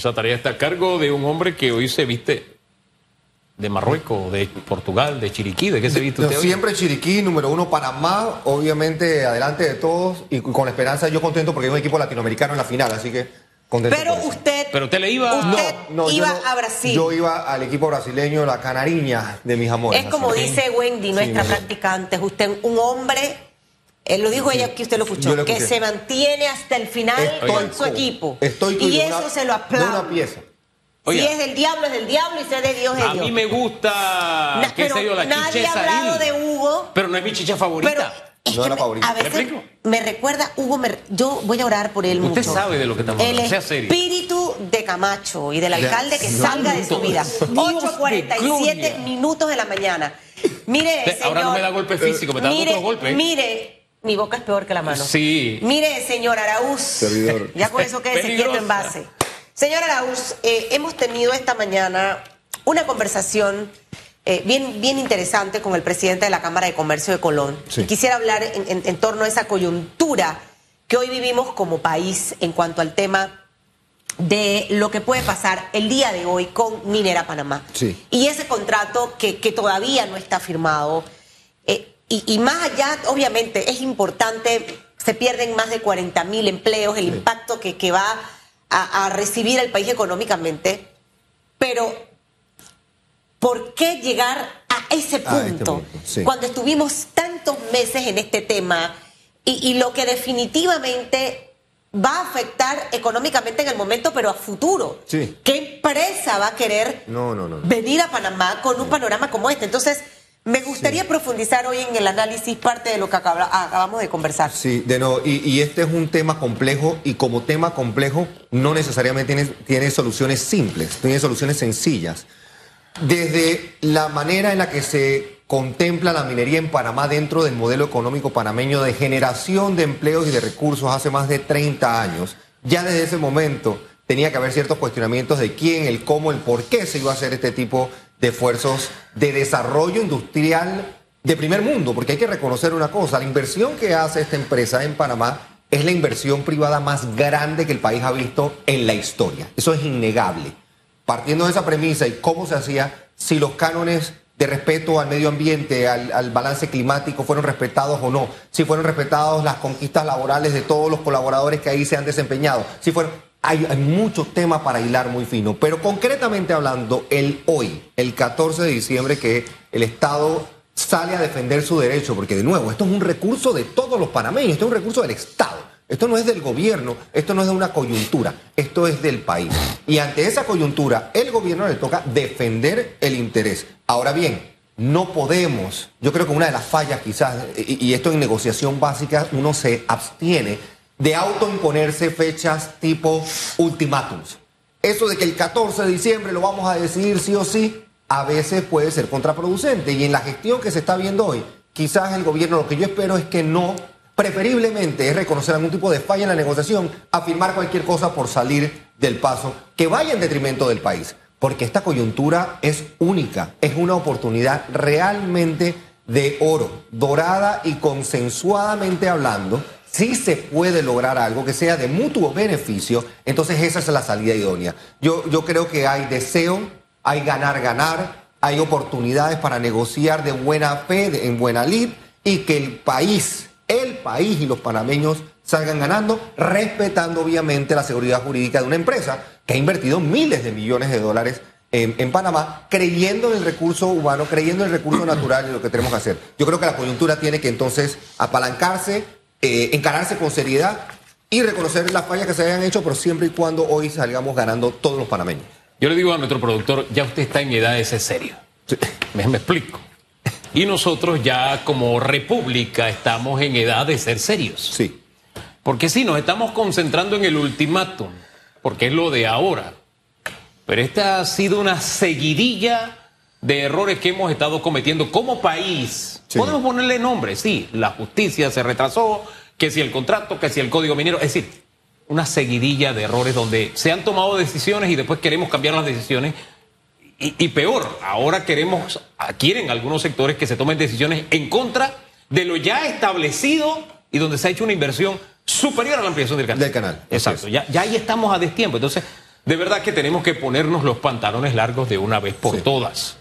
Esa tarea está a cargo de un hombre que hoy se viste de Marruecos, de Portugal, de Chiriquí, ¿de qué se viste usted hoy? Siempre Chiriquí, número uno Panamá, obviamente adelante de todos y con la esperanza, yo contento porque hay un equipo latinoamericano en la final, así que contento. Pero por eso. usted, Pero usted le iba... Usted- yo iba a Brasil. Yo iba al equipo brasileño, la canariña de mis amores. es como así. dice Wendy, nuestra Sí, practicante, usted un hombre, eh, lo dijo ella que usted lo escuchó, lo que se mantiene hasta el final con su equipo. Estoy y eso se lo aplaude. una pieza. Oiga. Si es del diablo, es del diablo y si es de Dios, es A Dios. mí me gusta, qué sé yo, la nadie chicha ha hablado de Hugo. Pero no es mi chicha favorita. Pero es No que me- favorita. a ¿Me veces me recuerda, Hugo, me- yo voy a orar por él Usted mucho. sabe de lo que estamos El hablando, sea serio. espíritu de Camacho y del alcalde que salga de su vida. Dios de 8.47 gloria. minutos de la mañana. Mire, Usted señor. ahora no me da golpe físico, me dando mire, otro golpe. Mire, mi boca es peor que la mano. Sí. Mire, señor Araúz. Servidor. Ya con eso quédese quieto en base. Señor Araúz, eh, hemos tenido esta mañana una conversación eh, bien, bien interesante con el presidente de la Cámara de Comercio de Colón. Sí. Y Quisiera hablar en, en- en torno a esa coyuntura que hoy vivimos como país en cuanto al tema de lo que puede pasar el día de hoy con Minera Panamá. Sí. Y ese contrato que, que todavía no está firmado. eh, y, y más allá, obviamente, es importante, se pierden más de 40 mil empleos, el impacto que, que va a, a recibir el país económicamente, pero ¿por qué llegar a ese punto? A este punto, sí. Cuando estuvimos tantos meses en este tema y, y lo que definitivamente va a afectar económicamente en el momento, pero a futuro. Sí. ¿Qué empresa va a querer No, no, no. no. venir a Panamá con un panorama como este? Entonces, me gustaría profundizar hoy en el análisis parte de lo que acaba- acabamos de conversar. Sí, de nuevo, y, y este es un tema complejo y como tema complejo no necesariamente tiene, tiene soluciones simples, tiene soluciones sencillas. Desde la manera en la que se contempla la minería en Panamá dentro del modelo económico panameño de generación de empleos y de recursos hace más de 30 años, ya desde ese momento tenía que haber ciertos cuestionamientos de quién, el cómo, el por qué se iba a hacer este tipo de esfuerzos de desarrollo industrial de primer mundo, porque hay que reconocer una cosa, la inversión que hace esta empresa en Panamá es la inversión privada más grande que el país ha visto en la historia. Eso es innegable. Partiendo de esa premisa y cómo se hacía, si los cánones de respeto al medio ambiente, al, al balance climático fueron respetados o no, si fueron respetados las conquistas laborales de todos los colaboradores que ahí se han desempeñado, si fueron... Hay, muchos temas para hilar muy fino, pero concretamente hablando, el hoy, el 14 de diciembre, que el Estado sale a defender su derecho, porque de nuevo, esto es un recurso de todos los panameños, esto es un recurso del Estado, esto no es del gobierno, esto no es de una coyuntura, esto es del país. Y ante esa coyuntura, el gobierno le toca defender el interés. Ahora bien, no podemos, yo creo que una de las fallas quizás, y esto en negociación básica, uno se abstiene de autoimponerse fechas tipo ultimátums. Eso de que el 14 de diciembre lo vamos a decidir sí o sí, a veces puede ser contraproducente. Y en la gestión que se está viendo hoy, quizás el gobierno lo que yo espero es que no, preferiblemente es reconocer algún tipo de falla en la negociación, afirmar cualquier cosa por salir del paso, que vaya en detrimento del país. Porque esta coyuntura es única, es una oportunidad realmente de oro, dorada y consensuadamente hablando, si se puede lograr algo que sea de mutuo beneficio, entonces esa es la salida idónea. Yo, yo creo que hay deseo, hay ganar, ganar, hay oportunidades para negociar de buena fe, de- en buena lid, y que el país, el país y los panameños salgan ganando, respetando obviamente la seguridad jurídica de una empresa que ha invertido miles de millones de dólares en, en Panamá, creyendo en el recurso humano, creyendo en el recurso natural y lo que tenemos que hacer. Yo creo que la coyuntura tiene que entonces apalancarse, eh, encararse con seriedad y reconocer las fallas que se hayan hecho, pero siempre y cuando hoy salgamos ganando todos los panameños. Yo le digo a nuestro productor, ya usted está en edad de ser serio. Me, me explico. Y nosotros ya como república estamos en edad de ser serios. Sí. Porque sí, nos estamos concentrando en el ultimátum, porque es lo de ahora. Pero esta ha sido una seguidilla de errores que hemos estado cometiendo como país. Sí. Podemos ponerle nombre, sí, la justicia se retrasó, que si el contrato, que si el código minero, es decir, una seguidilla de errores donde se han tomado decisiones y después queremos cambiar las decisiones. Y, y peor, ahora queremos, quieren algunos sectores que se tomen decisiones en contra de lo ya establecido y donde se ha hecho una inversión superior a la ampliación del canal. Del canal, Exacto, ya, ya ahí estamos a destiempo. Entonces, De verdad que tenemos que ponernos los pantalones largos de una vez por todas.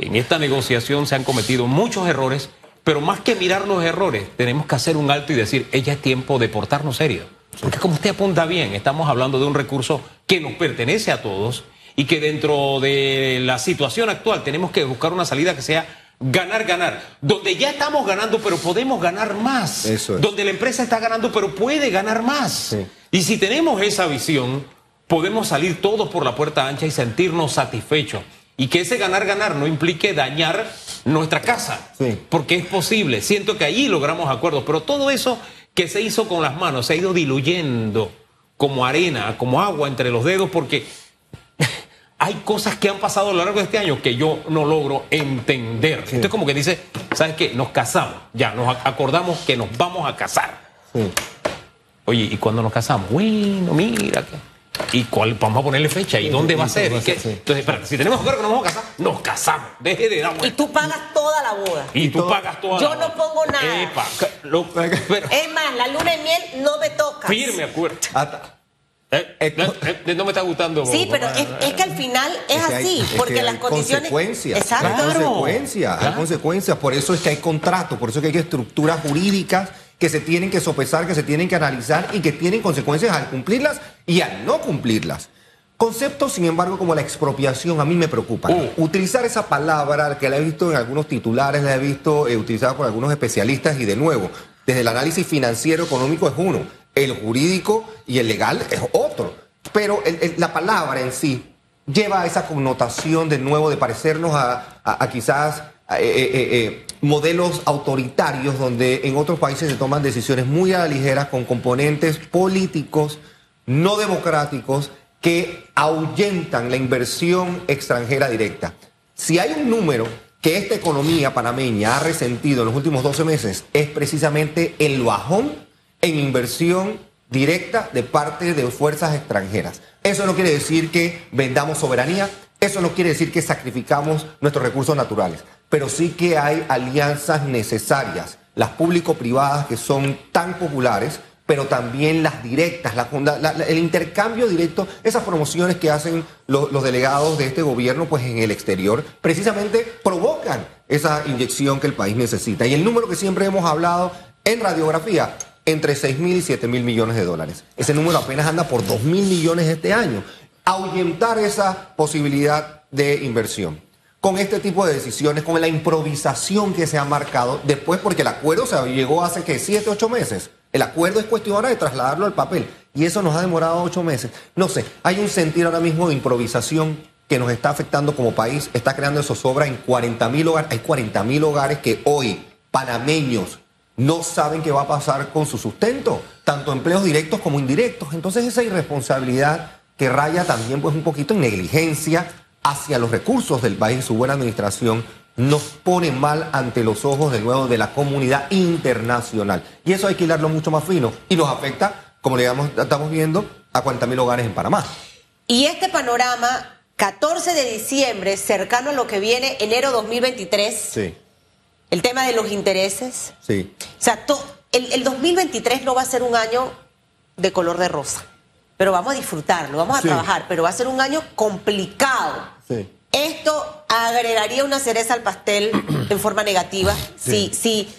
En esta negociación se han cometido muchos errores, pero más que mirar los errores, tenemos que hacer un alto y decir, ella es tiempo de portarnos serio. Porque como usted apunta bien, estamos hablando de un recurso que nos pertenece a todos y que dentro de la situación actual tenemos que buscar una salida que sea ganar, ganar. Donde ya estamos ganando, pero podemos ganar más. Eso es. Donde la empresa está ganando, pero puede ganar más. Sí. Y si tenemos esa visión, podemos salir todos por la puerta ancha y sentirnos satisfechos. Y que ese ganar, ganar no implique dañar nuestra casa. Sí. Porque es posible. Siento que allí logramos acuerdos. Pero todo eso que se hizo con las manos se ha ido diluyendo como arena, como agua entre los dedos, porque hay cosas que han pasado a lo largo de este año que yo no logro entender. Esto es como que dice, ¿sabes qué? Nos casamos, ya, nos ac- acordamos que nos vamos a casar. Sí. Oye, ¿y cuándo nos casamos? Bueno, mira. que- ¿Y cuál? Vamos a ponerle fecha. ¿Y dónde va a ser? ¿Y qué? Sí. Entonces, espérate, si tenemos acuerdo que nos vamos a casar, nos casamos. Deje de dar Y vueltas. tú pagas toda la boda. Y tú todo- pagas toda Yo la- no pongo nada. Epa, lo- pero- Es más, la luna de miel no me toca. firme acuerdo. Hasta- Eh, eh, eh, no me está gustando. Sí, pero es, es que al final es, Es que hay- así, es que porque hay las condiciones. Consecuencias, Exacto. Hay Claro. consecuencias, hay Claro. consecuencias. Por eso es que hay contratos, por eso es que hay estructuras jurídicas que se tienen que sopesar, que se tienen que analizar y que tienen consecuencias al cumplirlas y al no cumplirlas. Conceptos, sin embargo, como la expropiación, a mí me preocupan. Uh. Utilizar esa palabra, que la he visto en algunos titulares, la he visto eh, utilizada por algunos especialistas, y de nuevo, desde el análisis financiero económico es uno, el jurídico y el legal es otro. Pero el- el- la palabra en sí lleva esa connotación de nuevo de parecernos a, a- a quizás a, eh, eh, modelos autoritarios donde en otros países se toman decisiones muy a la ligera con componentes políticos no democráticos que ahuyentan la inversión extranjera directa. Si hay un número que esta economía panameña ha resentido en los últimos 12 meses, es precisamente el bajón en inversión directa de parte de fuerzas extranjeras. Eso no quiere decir que vendamos soberanía, eso no quiere decir que sacrificamos nuestros recursos naturales, pero sí que hay alianzas necesarias, las público-privadas que son tan populares, pero también las directas, la el intercambio directo, esas promociones que hacen lo- los delegados de este gobierno pues en el exterior, precisamente provocan esa inyección que el país necesita. Y el número que siempre hemos hablado en radiografía, entre 6 mil y 7 mil millones de dólares. Ese número apenas anda por 2 mil millones este año. Ahuyentar esa posibilidad de inversión con este tipo de decisiones, con la improvisación que se ha marcado después, porque el acuerdo se llegó hace que siete, ocho meses. El acuerdo es cuestión ahora de trasladarlo al papel y eso nos ha demorado ocho meses. No sé, hay un sentir ahora mismo de improvisación que nos está afectando como país, está creando zozobra en 40 mil hogares. Hay 40 mil hogares que hoy, panameños, no saben qué va a pasar con su sustento, tanto empleos directos como indirectos. Entonces esa irresponsabilidad que raya también pues un poquito en negligencia hacia los recursos del país y su buena administración nos pone mal ante los ojos de nuevo de la comunidad internacional. Y eso hay que hilarlo mucho más fino y nos afecta, como le digamos, estamos viendo, a 40 mil hogares en Panamá. Y este panorama, 14 de diciembre, cercano a lo que viene, enero 2023, Sí, el tema de los intereses. sí. O sea, to- el, el 2023 no va a ser un año de color de rosa, pero vamos a disfrutarlo, vamos a Sí. trabajar, pero va a ser un año complicado. Sí. Esto agregaría una cereza al pastel en forma negativa Sí. si, si,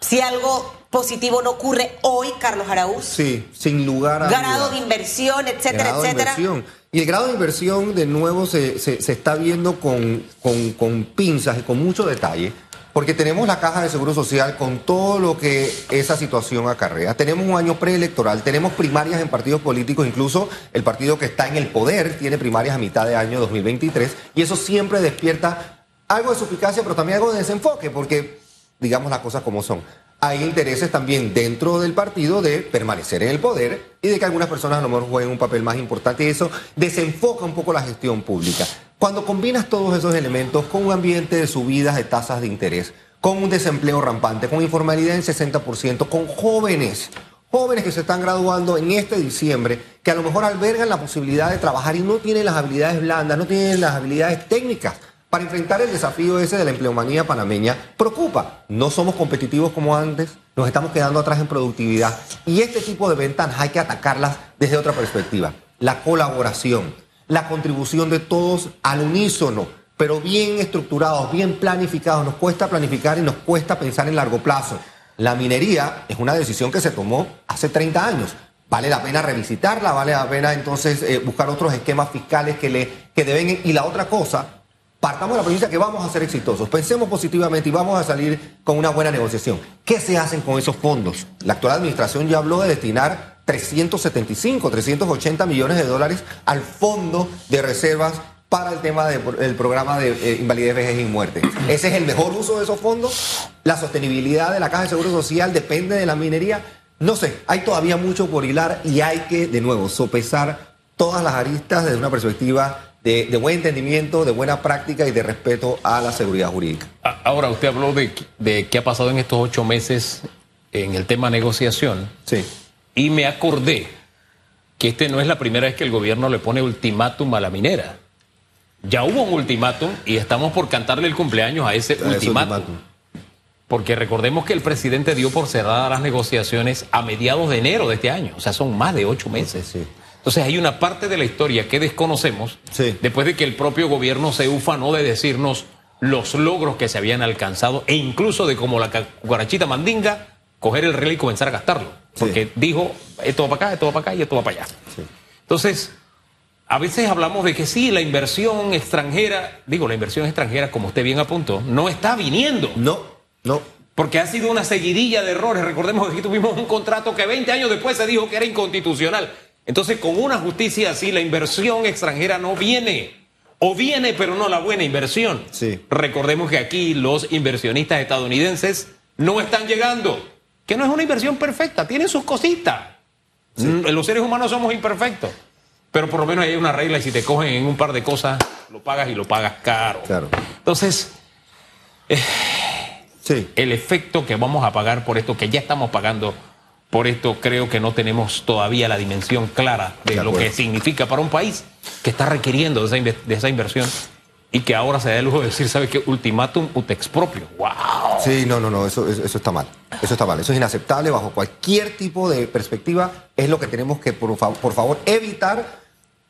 si algo positivo no ocurre hoy, Carlos Araúz. Sí, sin lugar a Grado dudas. de inversión, etcétera, grado de etcétera. inversión. Y el grado de inversión, de nuevo, se, se- está viendo con, con- con pinzas y con mucho detalle, porque tenemos la caja de seguro social con todo lo que esa situación acarrea. Tenemos un año preelectoral, tenemos primarias en partidos políticos, incluso el partido que está en el poder tiene primarias a mitad de año 2023, y eso siempre despierta algo de suficacia, pero también algo de desenfoque, porque digamos las cosas como son. Hay intereses también dentro del partido de permanecer en el poder y de que algunas personas a lo mejor jueguen un papel más importante y eso desenfoca un poco la gestión pública. Cuando combinas todos esos elementos con un ambiente de subidas de tasas de interés, con un desempleo rampante, con informalidad en 60%, con jóvenes, jóvenes que se están graduando en este diciembre, que a lo mejor albergan la posibilidad de trabajar y no tienen las habilidades blandas, no tienen las habilidades técnicas para enfrentar el desafío ese de la empleomanía panameña, preocupa. No somos competitivos como antes, nos estamos quedando atrás en productividad y este tipo de ventanas hay que atacarlas desde otra perspectiva. la colaboración, la contribución de todos al unísono, pero bien estructurados, bien planificados. Nos cuesta planificar y nos cuesta pensar en largo plazo. La minería es una decisión que se tomó hace 30 años. Vale la pena revisitarla, vale la pena entonces eh, buscar otros esquemas fiscales que, le, que deben... Y la otra cosa, partamos de la premisa que vamos a ser exitosos, pensemos positivamente y vamos a salir con una buena negociación. ¿Qué se hacen con esos fondos? La actual administración ya habló de destinar 375, 380 millones de dólares al fondo de reservas para el tema del programa de eh, invalidez, vejez y muerte. ¿Ese es el mejor uso de esos fondos? ¿La sostenibilidad de la Caja de Seguro Social depende de la minería? No sé, hay todavía mucho por hilar y hay que, de nuevo, sopesar todas las aristas desde una perspectiva de, buen entendimiento, de buena práctica y de respeto a la seguridad jurídica. Ahora, usted habló de, de qué ha pasado en estos ocho meses en el tema negociación. Sí. Y me acordé que este no es la primera vez que el gobierno le pone ultimátum a la minera. Ya hubo un ultimátum y estamos por cantarle el cumpleaños a ese ultimátum. Porque recordemos que el presidente dio por cerradas las negociaciones a mediados de enero de este año. O sea, son más de ocho meses. Entonces hay una parte de la historia que desconocemos después de que el propio gobierno se ufanó de decirnos los logros que se habían alcanzado e incluso de como la cucarachita mandinga coger el reloj y comenzar a gastarlo. Porque dijo, esto va para acá, esto va para acá y esto va para allá. Entonces, a veces hablamos de que sí, la inversión extranjera, digo, la inversión extranjera, como usted bien apuntó, no está viniendo. No, no. Porque ha sido una seguidilla de errores. Recordemos que aquí tuvimos un contrato que 20 años después se dijo que era inconstitucional. Entonces, con una justicia así, la inversión extranjera no viene. O viene, pero no la buena inversión. Sí. Recordemos que aquí los inversionistas estadounidenses no están llegando. Que no es una inversión perfecta, tiene sus cositas. Mm, los seres humanos somos imperfectos. Pero por lo menos hay una regla y si te cogen en un par de cosas, lo pagas y lo pagas caro. Claro. Entonces, eh, sí. el efecto que vamos a pagar por esto, que ya estamos pagando por esto, creo que no tenemos todavía la dimensión clara de, lo que significa para un país que está requiriendo de esa, de esa inversión y que ahora se da el lujo de decir, ¿sabe qué? Ultimátum ut expropio. ¡Wow! Sí, no, no, no, eso, eso está mal. Eso está mal. Eso es inaceptable bajo cualquier tipo de perspectiva. Es lo que tenemos que, por, por favor, evitar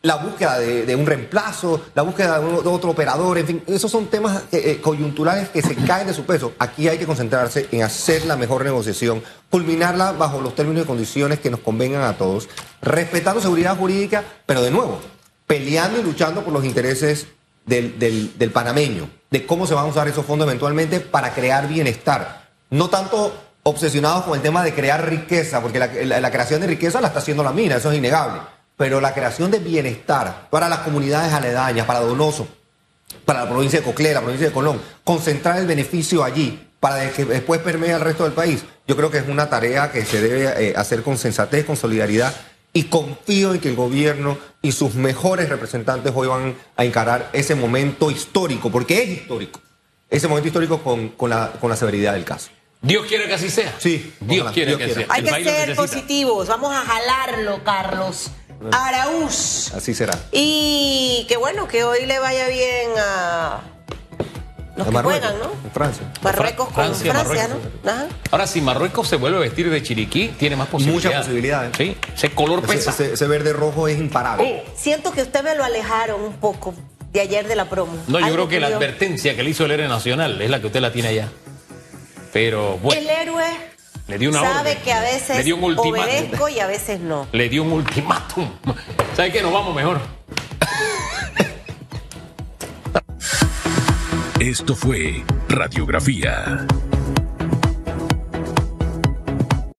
la búsqueda de, un reemplazo, la búsqueda de, otro operador, en fin, esos son temas eh, eh, coyunturales que se caen de su peso. Aquí hay que concentrarse en hacer la mejor negociación, culminarla bajo los términos y condiciones que nos convengan a todos, respetando seguridad jurídica, pero de nuevo, peleando y luchando por los intereses del, panameño, de cómo se van a usar esos fondos eventualmente para crear bienestar. No tanto obsesionados con el tema de crear riqueza, porque la creación de riqueza la está haciendo la mina, eso es innegable pero la creación de bienestar para las comunidades aledañas, para Donoso, para la provincia de Coclé, la provincia de Colón, concentrar el beneficio allí para que después permee al resto del país, yo creo que es una tarea que se debe eh, hacer con sensatez, con solidaridad y confío en que el gobierno y sus mejores representantes hoy van a encarar ese momento histórico, porque es histórico, ese momento histórico con, la, con la severidad del caso. Dios quiere que así sea. Sí, Dios quiere que así sea. Hay que ser positivos, vamos a jalarlo, Carlos. Araúz. Así será. Y qué bueno que hoy le vaya bien a los que juegan, ¿no? Francia. Marruecos con Francia, ¿no? Ahora, si Marruecos se vuelve a vestir de chiriquí, tiene más posibilidades. Muchas posibilidades. Sí, ese color pesa. Ese, verde rojo es imparable. Oh. Siento que usted me lo alejaron un poco de ayer de la promo. No, yo creo que, la advertencia que le hizo el héroe nacional es la que usted la tiene allá. Pero bueno. El héroe le dio una Sabe que a veces Le dio un obedezco y a veces no. Le dio un ultimátum. ¿Sabe qué? Nos vamos mejor. Esto fue Radiografía